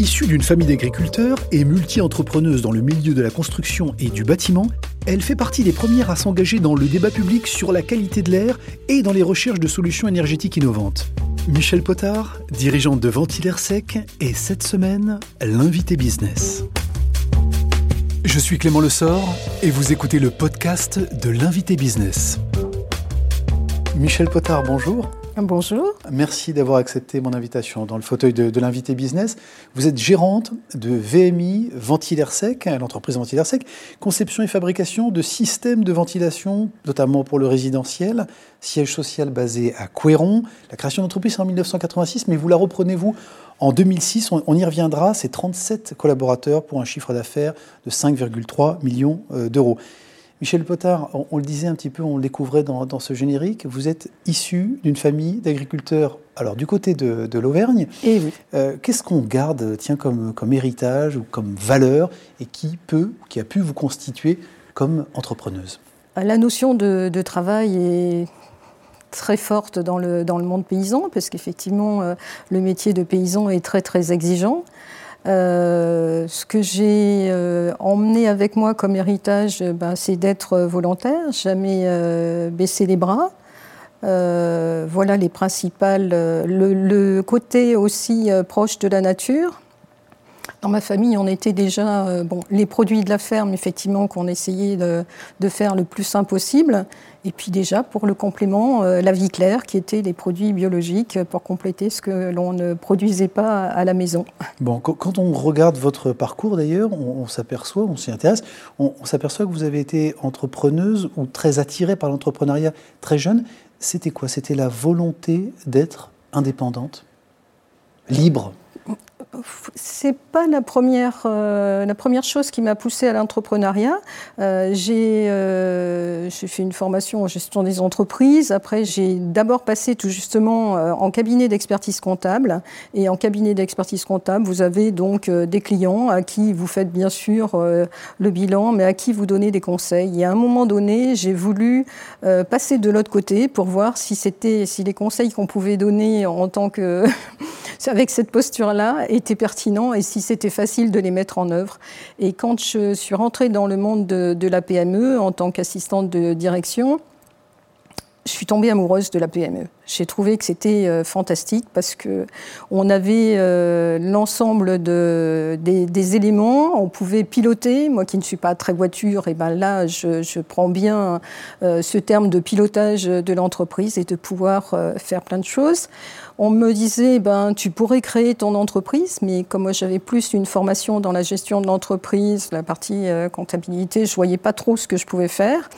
Issue d'une famille d'agriculteurs et multi-entrepreneuse dans le milieu de la construction et du bâtiment, elle fait partie des premières à s'engager dans le débat public sur la qualité de l'air et dans les recherches de solutions énergétiques innovantes. Michel Potard, dirigeante de Ventilaire Sec, est cette semaine l'invité business. Je suis Clément Lessort et vous écoutez le podcast de l'invité business. Michel Potard, bonjour. Bonjour. Merci d'avoir accepté mon invitation dans le fauteuil de, l'invité business. Vous êtes gérante de VMI Ventilaire Sec, l'entreprise Ventilaire Sec, conception et fabrication de systèmes de ventilation, notamment pour le résidentiel, siège social basé à Couéron. La création d'entreprise en 1986, mais vous la reprenez vous en 2006, on, y reviendra, c'est 37 collaborateurs pour un chiffre d'affaires de 5,3 millions euh, d'euros. Michel Potard, on, le disait un petit peu, on le découvrait dans, ce générique, vous êtes issu d'une famille d'agriculteurs, alors du côté de, l'Auvergne. Et eh oui. Euh, qu'est-ce qu'on garde, tiens, comme, comme héritage ou comme valeur et qui peut, qui a pu vous constituer comme entrepreneuse? La notion de, travail est très forte dans le, dans le monde paysan, parce qu'effectivement, euh, le métier de paysan est très, très exigeant. Euh, ce que j'ai euh, emmené avec moi comme héritage, ben, c'est d'être volontaire, jamais euh, baisser les bras. voilà les principales. Le, côté aussi proche de la nature. Dans ma famille, on était déjà bon, les produits de la ferme, effectivement, qu'on essayait de, faire le plus simple possible. Et puis déjà, pour le complément, euh, la vie claire, qui était des produits biologiques pour compléter ce que l'on ne produisait pas à la maison. Bon, quand on regarde votre parcours d'ailleurs, on, s'aperçoit, on s'y intéresse, on, s'aperçoit que vous avez été entrepreneuse ou très attirée par l'entrepreneuriat très jeune. C'était quoi? C'était la volonté d'être indépendante, libre? C'est pas la première, euh, la première chose qui m'a poussée à l'entrepreneuriat. Euh, euh, j'ai fait une formation en gestion des entreprises. Après, j'ai d'abord passé tout justement en cabinet d'expertise comptable. Et en cabinet d'expertise comptable, vous avez donc des clients à qui vous faites bien sûr le bilan, mais à qui vous donnez des conseils. Et à un moment donné, j'ai voulu passer de l'autre côté pour voir si c'était, si les conseils qu'on pouvait donner en tant que avec cette posture-là était pertinent et si c'était facile de les mettre en œuvre. Et quand je suis rentrée dans le monde de, la PME en tant qu'assistante de direction, je suis tombée amoureuse de la PME. J'ai trouvé que c'était euh, fantastique parce que on avait euh, l'ensemble de, des, éléments, on pouvait piloter. Moi qui ne suis pas très voiture, et ben là je, prends bien euh, ce terme de pilotage de l'entreprise et de pouvoir faire plein de choses on me disait, ben, tu pourrais créer ton entreprise, mais comme moi j'avais plus une formation dans la gestion de l'entreprise, la partie comptabilité, je voyais pas trop ce que je pouvais faire.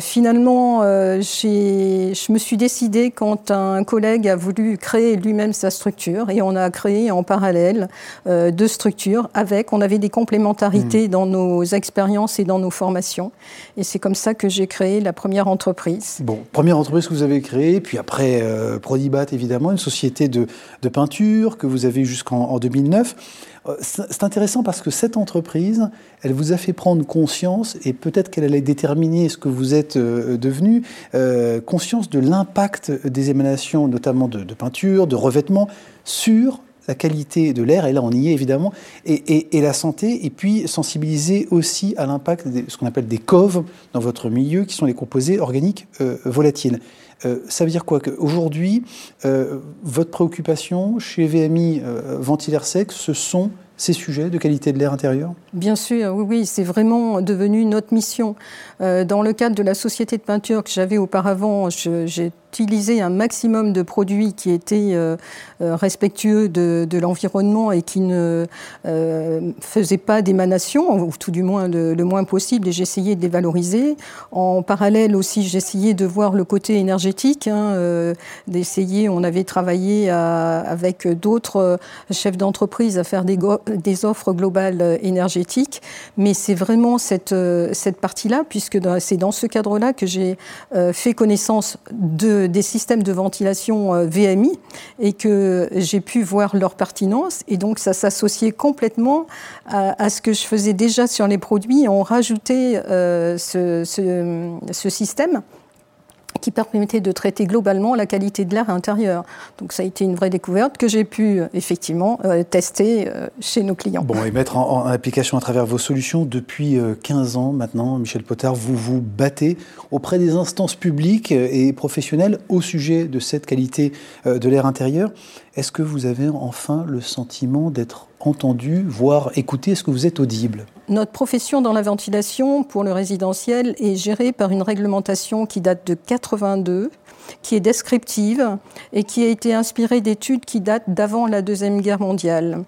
Finalement, je me suis décidée quand un collègue a voulu créer lui-même sa structure et on a créé en parallèle deux structures avec, on avait des complémentarités mmh. dans nos expériences et dans nos formations. Et c'est comme ça que j'ai créé la première entreprise. Bon, première entreprise que vous avez créée, puis après, Prodibat, évidemment, une société de, peinture que vous avez jusqu'en 2009. Euh, c'est intéressant parce que cette entreprise, elle vous a fait prendre conscience, et peut-être qu'elle allait déterminer ce que vous êtes euh, devenu, euh, conscience de l'impact des émanations, notamment de, peinture, de revêtement, sur la qualité de l'air, et là on y est évidemment, et, la santé, et puis sensibiliser aussi à l'impact de ce qu'on appelle des coves dans votre milieu, qui sont les composés organiques volatiles. Euh, ça veut dire quoi Qu'aujourd'hui, euh, votre préoccupation chez VMI euh, Ventilaire Sec, ce sont ces sujets de qualité de l'air intérieur? Bien sûr, oui, oui, c'est vraiment devenu notre mission. dans le cadre de la société de peinture que j'avais auparavant, j'ai utiliser un maximum de produits qui étaient euh, euh, respectueux de, l'environnement et qui ne euh, faisaient pas d'émanation, ou tout du moins le, moins possible, et j'essayais de les valoriser. En parallèle aussi, j'essayais de voir le côté énergétique, hein, d'essayer, on avait travaillé avec d'autres chefs d'entreprise à faire des, offres globales énergétiques, mais c'est vraiment cette, cette partie-là, puisque c'est dans ce cadre-là que j'ai fait connaissance de des systèmes de ventilation euh, VMI et que j'ai pu voir leur pertinence. Et donc, ça s'associait complètement à, ce que je faisais déjà sur les produits. On rajoutait euh, ce, système qui permettait de traiter globalement la qualité de l'air intérieur. Donc ça a été une vraie découverte que j'ai pu effectivement tester chez nos clients. Bon, et mettre en, application à travers vos solutions depuis 15 ans maintenant, Michel Potard, vous vous battez auprès des instances publiques et professionnelles au sujet de cette qualité de l'air intérieur. Est-ce que vous avez enfin le sentiment d'être entendu, voire écouté? Est-ce que vous êtes audible? Notre profession dans la ventilation pour le résidentiel est gérée par une réglementation qui date de 82 qui est descriptive et qui a été inspirée d'études qui datent d'avant la Deuxième Guerre mondiale.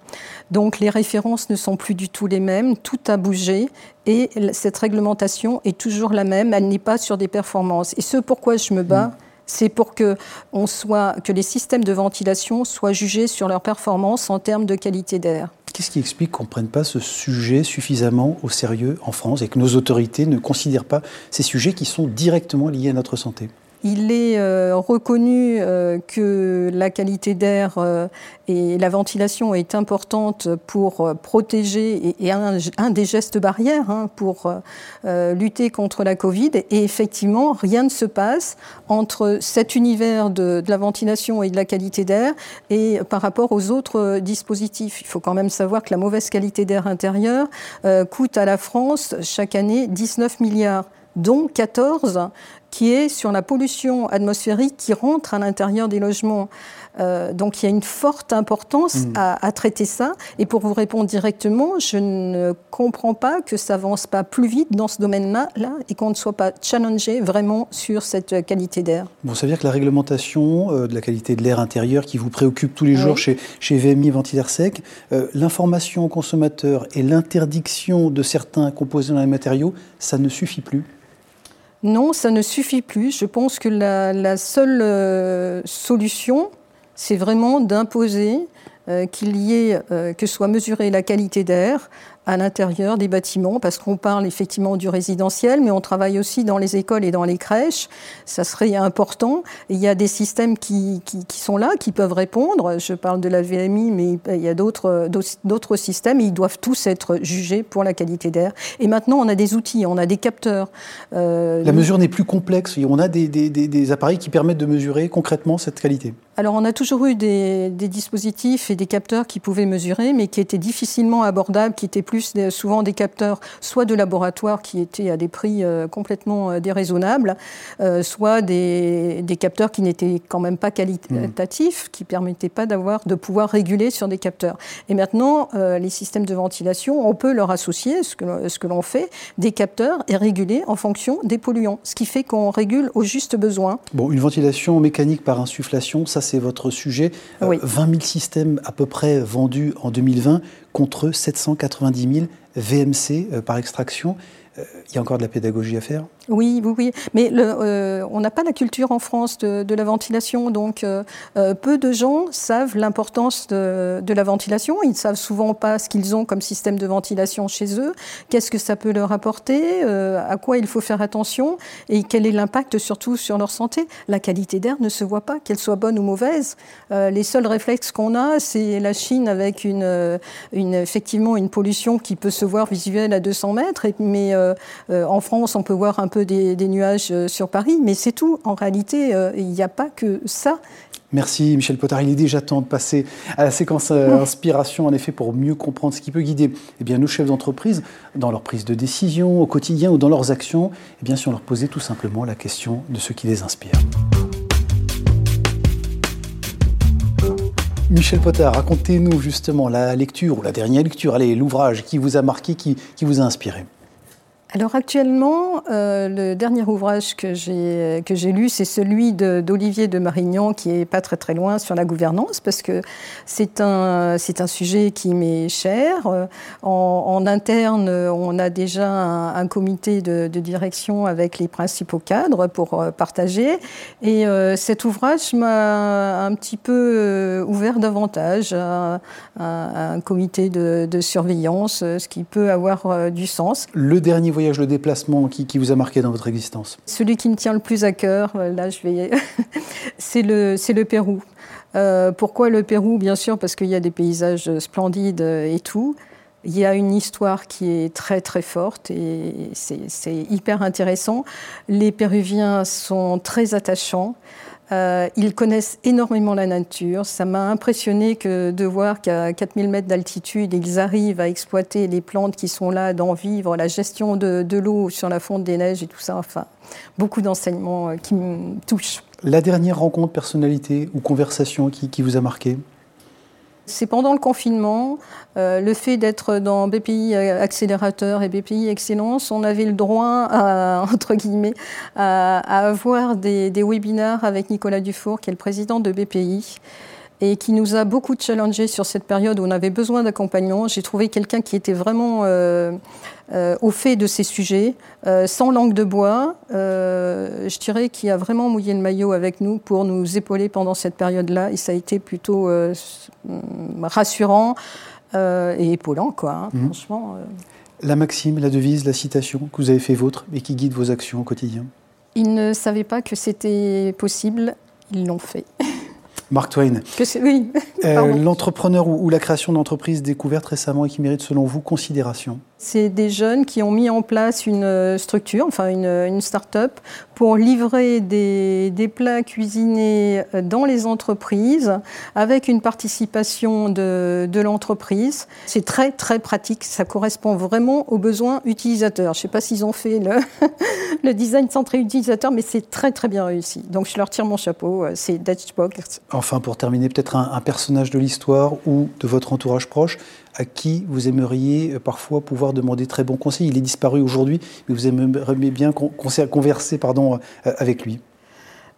Donc les références ne sont plus du tout les mêmes, tout a bougé et cette réglementation est toujours la même, elle n'est pas sur des performances. Et ce pourquoi je me bats, c'est pour que, les systèmes de ventilation soient jugés sur leur performance en termes de qualité d'air. Qu'est-ce qui explique qu'on ne prenne pas ce sujet suffisamment au sérieux en France et que nos autorités ne considèrent pas ces sujets qui sont directement liés à notre santé? Il est euh, reconnu euh, que la qualité d'air euh, et la ventilation est importante pour protéger et, un, des gestes barrières hein, pour lutter contre la Covid. Et effectivement, rien ne se passe entre cet univers de, de la ventilation et de la qualité d'air et par rapport aux autres dispositifs. Il faut quand même savoir que la mauvaise qualité d'air intérieur coûte à la France chaque année 19 milliards dont 14 qui est sur la pollution atmosphérique qui rentre à l'intérieur des logements. Euh, donc il y a une forte importance mm. à, traiter ça. Et pour vous répondre directement, je ne comprends pas que ça avance pas plus vite dans ce domaine-là là, et qu'on ne soit pas challengé vraiment sur cette qualité d'air. Bon, ça veut dire que la réglementation euh, de la qualité de l'air intérieur qui vous préoccupe tous les jours chez, chez VMI Ventilaire Sec, euh, l'information aux consommateurs et l'interdiction de certains composés dans les matériaux, ça ne suffit plus non, ça ne suffit plus. Je pense que la, seule euh, solution, c'est vraiment d'imposer euh, qu'il y ait, euh, que soit mesurée la qualité d'air à l'intérieur des bâtiments, parce qu'on parle effectivement du résidentiel, mais on travaille aussi dans les écoles et dans les crèches. Ça serait important. il y a des systèmes qui, qui, qui, sont là, qui peuvent répondre. Je parle de la VMI, mais il y a d'autres, d'autres systèmes. Ils doivent tous être jugés pour la qualité d'air. Et maintenant, on a des outils, on a des capteurs. Euh, la mesure n'est plus complexe. On a des, des, des, appareils qui permettent de mesurer concrètement cette qualité. Alors, on a toujours eu des, dispositifs et des capteurs qui pouvaient mesurer, mais qui étaient difficilement abordables, qui étaient plus souvent des capteurs, soit de laboratoire qui étaient à des prix euh, complètement euh, déraisonnables, euh, soit des, des, capteurs qui n'étaient quand même pas qualitatifs, qui permettaient pas d'avoir de pouvoir réguler sur des capteurs. Et maintenant, les systèmes de ventilation, on peut leur associer ce que, ce que l'on fait, des capteurs et réguler en fonction des polluants, ce qui fait qu'on régule au juste besoin. Bon, une ventilation mécanique par insufflation, ça c'est votre sujet. Oui. 20 000 systèmes à peu près vendus en 2020 contre 790 000 VMC par extraction. Euh, il y a encore de la pédagogie à faire oui, oui, oui. Mais le, euh, on n'a pas la culture en France de, la ventilation, donc euh, euh, peu de gens savent l'importance de, de, la ventilation. Ils ne savent souvent pas ce qu'ils ont comme système de ventilation chez eux, qu'est-ce que ça peut leur apporter, à quoi il faut faire attention? Et quel est l'impact surtout sur leur santé? La qualité d'air ne se voit pas, qu'elle soit bonne ou mauvaise. les seuls réflexes qu'on a, c'est la Chine avec une, une, effectivement une pollution qui peut se voir visuelle à 200 mètres, mais en France, on peut voir un des, nuages euh, sur Paris, mais c'est tout. En réalité, euh, il n'y a pas que ça. Merci Michel Potard. Il est déjà temps de passer à la séquence euh, inspiration, en effet, pour mieux comprendre ce qui peut guider eh bien, nos chefs d'entreprise dans leur prise de décision au quotidien ou dans leurs actions. Eh bien, si on leur posait tout simplement la question de ce qui les inspire. Michel Potard, racontez-nous justement la lecture ou la dernière lecture, allez, l'ouvrage qui vous a marqué, qui vous a inspiré. Alors actuellement, euh, le dernier ouvrage que j'ai lu, c'est celui d'Olivier de, Marignan, qui est pas très très loin sur la gouvernance, parce que c'est un un sujet qui m'est cher. Euh, en, interne, on a déjà un, comité de, direction avec les principaux cadres pour euh, partager, et cet ouvrage m'a un petit peu ouvert davantage à, un comité de, surveillance, ce qui peut avoir du sens. Le dernier le déplacement qui, vous a marqué dans votre existence Celui qui me tient le plus à cœur, euh, là je vais, c'est le, c'est le Pérou. Euh, pourquoi le Pérou? Bien sûr parce qu'il y a des paysages splendides et tout, Il y a une histoire qui est très très forte et c'est hyper intéressant. Les Péruviens sont très attachants. Euh, ils connaissent énormément la nature. Ça m'a impressionné que de voir qu'à 4000 mètres d'altitude, ils arrivent à exploiter les plantes qui sont là, d'en vivre, la gestion de, l'eau sur la fonte des neiges et tout ça. Enfin, beaucoup d'enseignements euh, qui me touchent. La dernière rencontre, personnalité ou conversation qui vous a marqué? C'est pendant le confinement, euh, le fait d'être dans BPI Accélérateur et BPI Excellence, on avait le droit, à, entre guillemets, à, avoir des, des, webinaires avec Nicolas Dufour, qui est le président de BPI et qui nous a beaucoup challengé sur cette période où on avait besoin d'accompagnement. J'ai trouvé quelqu'un qui était vraiment euh, euh, au fait de ces sujets, euh, sans langue de bois. je dirais qu'il a vraiment mouillé le maillot avec nous pour nous épauler pendant cette période-là. Et ça a été plutôt rassurant et épaulant, quoi. Hein, mhm. Franchement. La maxime, la devise, la citation que vous avez fait vôtre et qui guide vos actions au quotidien? Ils ne savaient pas que c'était possible, ils l'ont fait. Mark Twain. oui. Euh, l'entrepreneur ou, la création d'entreprise découverte récemment et qui mérite selon vous considération? C'est des jeunes qui ont mis en place une euh, structure, enfin une, une start-up, pour livrer des, plats cuisinés euh, dans les entreprises avec une participation de, l'entreprise. C'est très très pratique, ça correspond vraiment aux besoins utilisateurs. Je ne sais pas s'ils ont fait le, le design centré utilisateur, mais c'est très très bien réussi. Donc je leur tire mon chapeau, c'est Dutchbox. Enfin, pour terminer, peut-être un, personnage de l'histoire ou de votre entourage proche à qui vous aimeriez euh, parfois pouvoir demander très bons conseils. Il est disparu aujourd'hui, mais vous aimeriez bien converser pardon, euh, avec lui.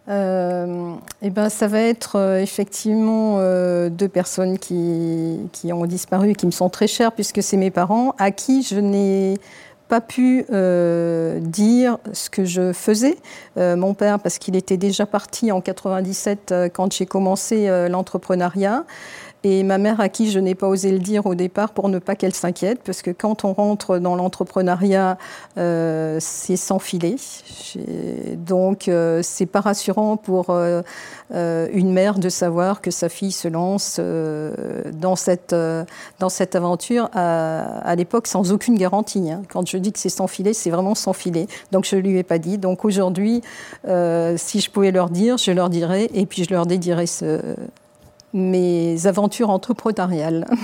Euh, eh ben, ça va être effectivement deux personnes qui, qui, ont disparu et qui me sont très chères puisque c'est mes parents, à qui je n'ai pas pu euh, dire ce que je faisais. Euh, mon père, parce qu'il était déjà parti en 97 euh, quand j'ai commencé l'entrepreneuriat. Et ma mère, à qui je n'ai pas osé le dire au départ pour ne pas qu'elle s'inquiète, parce que quand on rentre dans l'entrepreneuriat, euh, c'est sans filet. Donc, euh, c'est pas rassurant pour euh, une mère de savoir que sa fille se lance dans, cette, dans cette aventure à, l'époque sans aucune garantie. Hein. Quand je dis que c'est sans filet, c'est vraiment sans filet. Donc, je ne lui ai pas dit. Donc, aujourd'hui, si je pouvais leur dire, je leur dirais, et puis je leur dédierais ce mes aventures entrepreneuriales.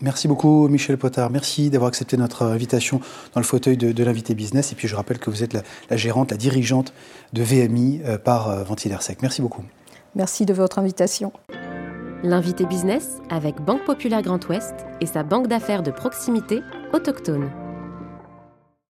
Merci beaucoup Michel Potard. Merci d'avoir accepté notre invitation dans le fauteuil de, l'invité business. Et puis je rappelle que vous êtes la, gérante, la dirigeante de VMI euh, par euh, Ventilaire Sec. Merci beaucoup. Merci de votre invitation. L'invité business avec Banque Populaire Grand Ouest et sa banque d'affaires de proximité autochtone.